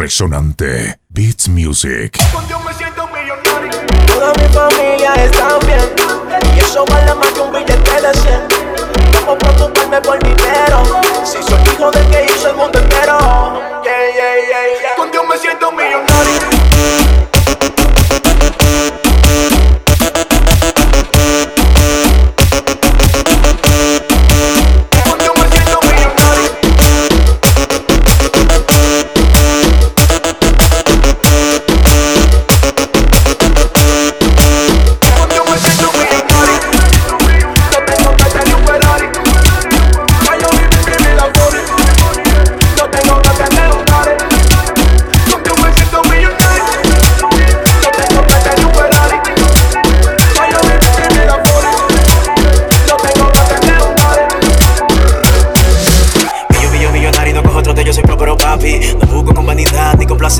resonante. Beats Music. Toda mi familia está bien.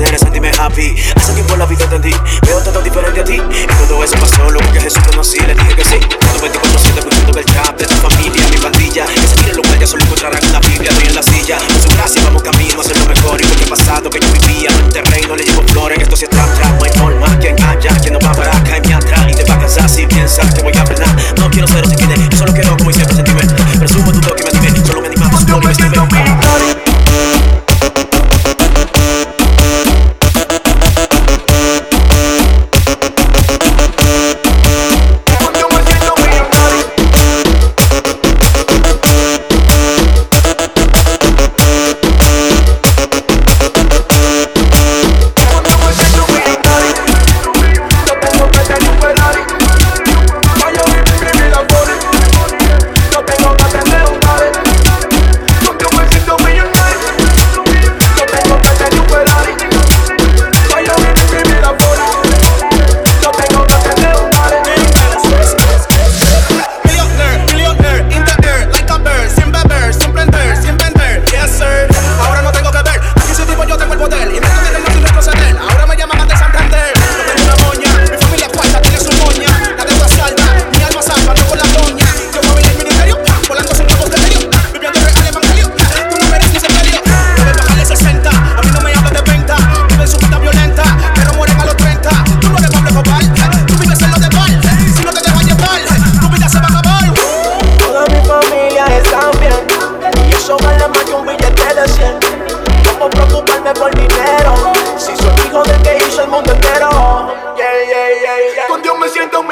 ser, sentirme happy. Hace tiempo la vida entendí, veo todo diferente a ti. Y todo eso pasó, lo que Jesús conocí, le dije que sí. Todo 24 7 escuchando el chat de tu familia, mi pandilla. Ese tiro lo cual solo encontrarán en la Biblia, estoy en la silla. Con su gracia vamos camino a ser lo mejor. Y porque el pasado que yo vivía, no terreno le llevo flores. Esto sí es trap, trap, no hay forma que engaña. Quien no va para acá y me atrás y te va a cansar si piensas que voy a matarme por dinero. Si soy hijo del que hizo el mundo entero. Yeah, yeah, yeah, yeah. Con Dios me siento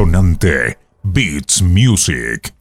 resonante. Beats Music.